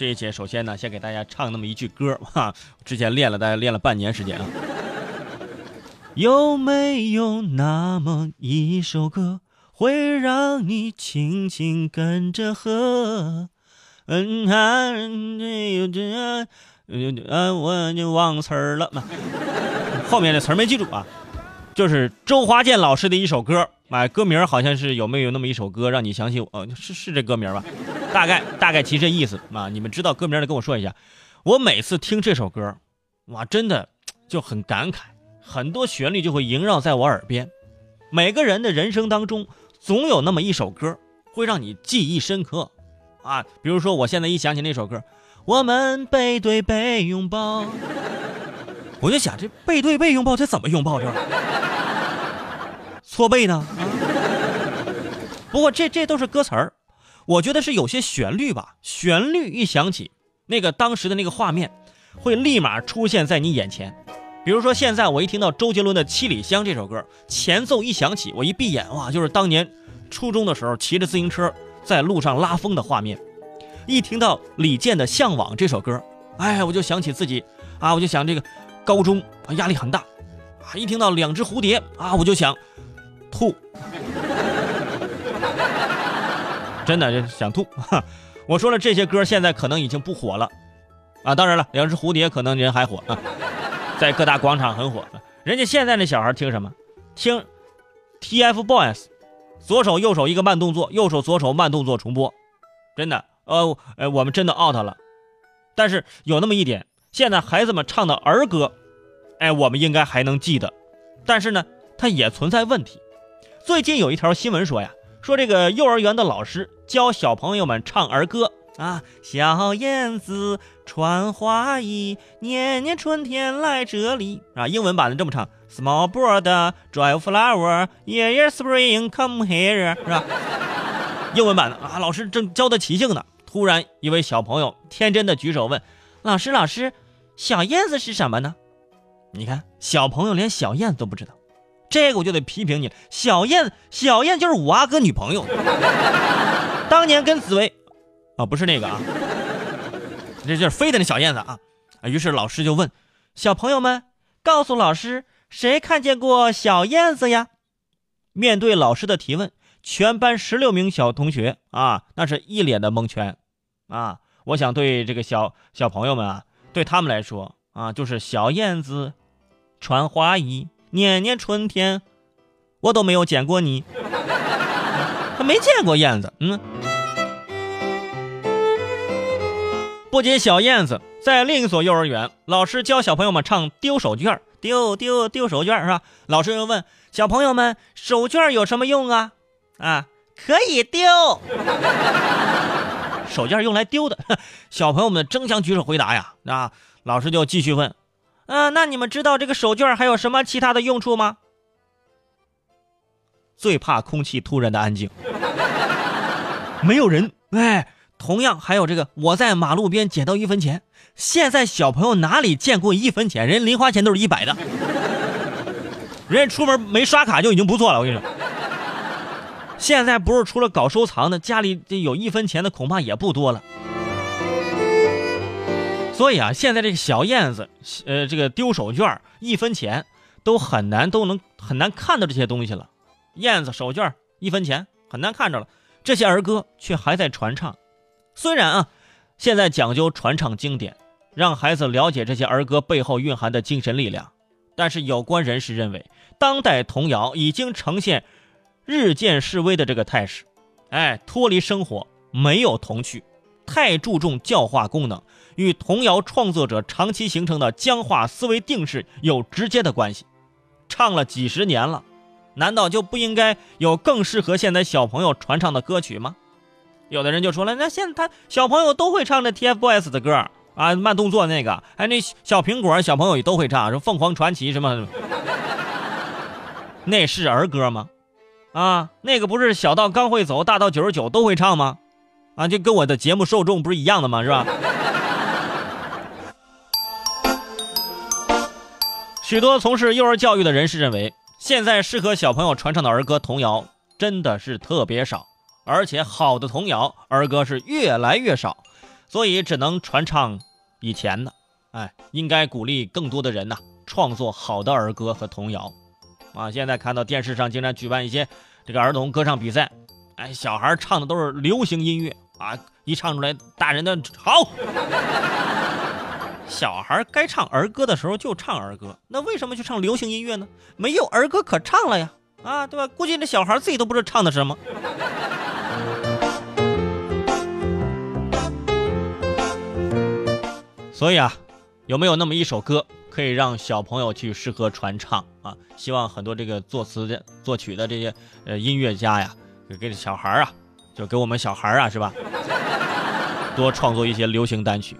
这一节首先呢，先给大家唱那么一句歌哈，之前练了，大概练了半年时间啊。有没有那么一首歌，会让你轻轻跟着和？嗯啊，这有这啊，啊，我就忘词儿了嘛。后面的词儿没记住啊，就是周华健老师的一首歌，哎，歌名好像是有没有那么一首歌让你想起我？是是这歌名吧？大概大概其这意思啊。你们知道歌名的跟我说一下。我每次听这首歌，哇，真的就很感慨。很多旋律就会萦绕在我耳边，每个人的人生当中总有那么一首歌会让你记忆深刻，啊，比如说我现在一想起那首歌，我们背对背拥抱，我就想这背对背拥抱这怎么拥抱这？错背呢？啊？不过这这都是歌词儿，我觉得是有些旋律吧，旋律一响起，那个当时的那个画面会立马出现在你眼前。比如说，现在我一听到周杰伦的《七里香》这首歌，前奏一响起，我一闭眼，哇，就是当年初中的时候骑着自行车在路上拉风的画面。一听到李健的《向往》这首歌，哎，我就想起自己啊，我就想这个高中啊压力很大啊。一听到《两只蝴蝶》啊，我就想吐，真的就想吐。我说了这些歌，现在可能已经不火了啊。当然了，《两只蝴蝶》可能人还火啊。在各大广场很火，人家现在那小孩听什么？听 TFBOYS，左手右手一个慢动作，右手左手慢动作重播，真的，呃，呃，我们真的 out 了。但是有那么一点，现在孩子们唱的儿歌，哎，我们应该还能记得。但是呢，它也存在问题。最近有一条新闻说呀，说这个幼儿园的老师教小朋友们唱儿歌。啊，小燕子穿花衣，年年春天来这里。啊，英文版的这么唱：Small bird drive flower，Yeah yeah spring come here，是吧？英文版的啊，老师正教的齐兴呢，突然一位小朋友天真的举手问：“老师，老师，小燕子是什么呢？”你看，小朋友连小燕子都不知道，这个我就得批评你。小燕，小燕就是五阿哥女朋友，当年跟紫薇。啊，不是那个啊，这就是飞的那小燕子啊！啊，于是老师就问小朋友们：“告诉老师，谁看见过小燕子呀？”面对老师的提问，全班十六名小同学啊，那是一脸的蒙圈啊！我想对这个小小朋友们啊，对他们来说啊，就是小燕子穿花衣，年年春天，我都没有见过你，他没见过燕子，嗯。不仅小燕子，在另一所幼儿园，老师教小朋友们唱丢手绢丢丢丢手绢是吧？老师又问小朋友们：“手绢有什么用啊？”啊，可以丢。手绢用来丢的。小朋友们争相举手回答呀。啊，老师就继续问：“嗯，那你们知道这个手绢还有什么其他的用处吗？”最怕空气突然的安静，没有人。哎。同样还有这个，我在马路边捡到一分钱。现在小朋友哪里见过一分钱？人零花钱都是一百的，人家出门没刷卡就已经不错了。我跟你说，现在不是除了搞收藏的，家里有一分钱的恐怕也不多了。所以啊，现在这个小燕子，呃，这个丢手绢一分钱都很难都能很难看到这些东西了。燕子手绢一分钱很难看着了，这些儿歌却还在传唱。虽然啊，现在讲究传唱经典，让孩子了解这些儿歌背后蕴含的精神力量，但是有关人士认为，当代童谣已经呈现日渐式微的这个态势，哎，脱离生活，没有童趣，太注重教化功能，与童谣创作者长期形成的僵化思维定式有直接的关系。唱了几十年了，难道就不应该有更适合现在小朋友传唱的歌曲吗？有的人就说了，那现在他小朋友都会唱这 TFBOYS 的歌啊，慢动作那个，哎，那小苹果小朋友也都会唱，说凤凰传奇什么，那是儿歌吗？啊，那个不是小到刚会走，大到九十九都会唱吗？啊，就跟我的节目受众不是一样的吗？是吧？许多从事幼儿教育的人士认为，现在适合小朋友传唱的儿歌童谣真的是特别少。而且好的童谣儿歌是越来越少，所以只能传唱以前的。哎，应该鼓励更多的人呐创作好的儿歌和童谣。啊，现在看到电视上经常举办一些这个儿童歌唱比赛，哎，小孩唱的都是流行音乐啊，一唱出来，大人的好。小孩该唱儿歌的时候就唱儿歌，那为什么去唱流行音乐呢？没有儿歌可唱了呀，啊，对吧？估计那小孩自己都不知道唱的什么。所以啊，有没有那么一首歌可以让小朋友去适合传唱啊？希望很多这个作词的、作曲的这些呃音乐家呀，给这小孩啊，就给我们小孩啊，是吧？多创作一些流行单曲。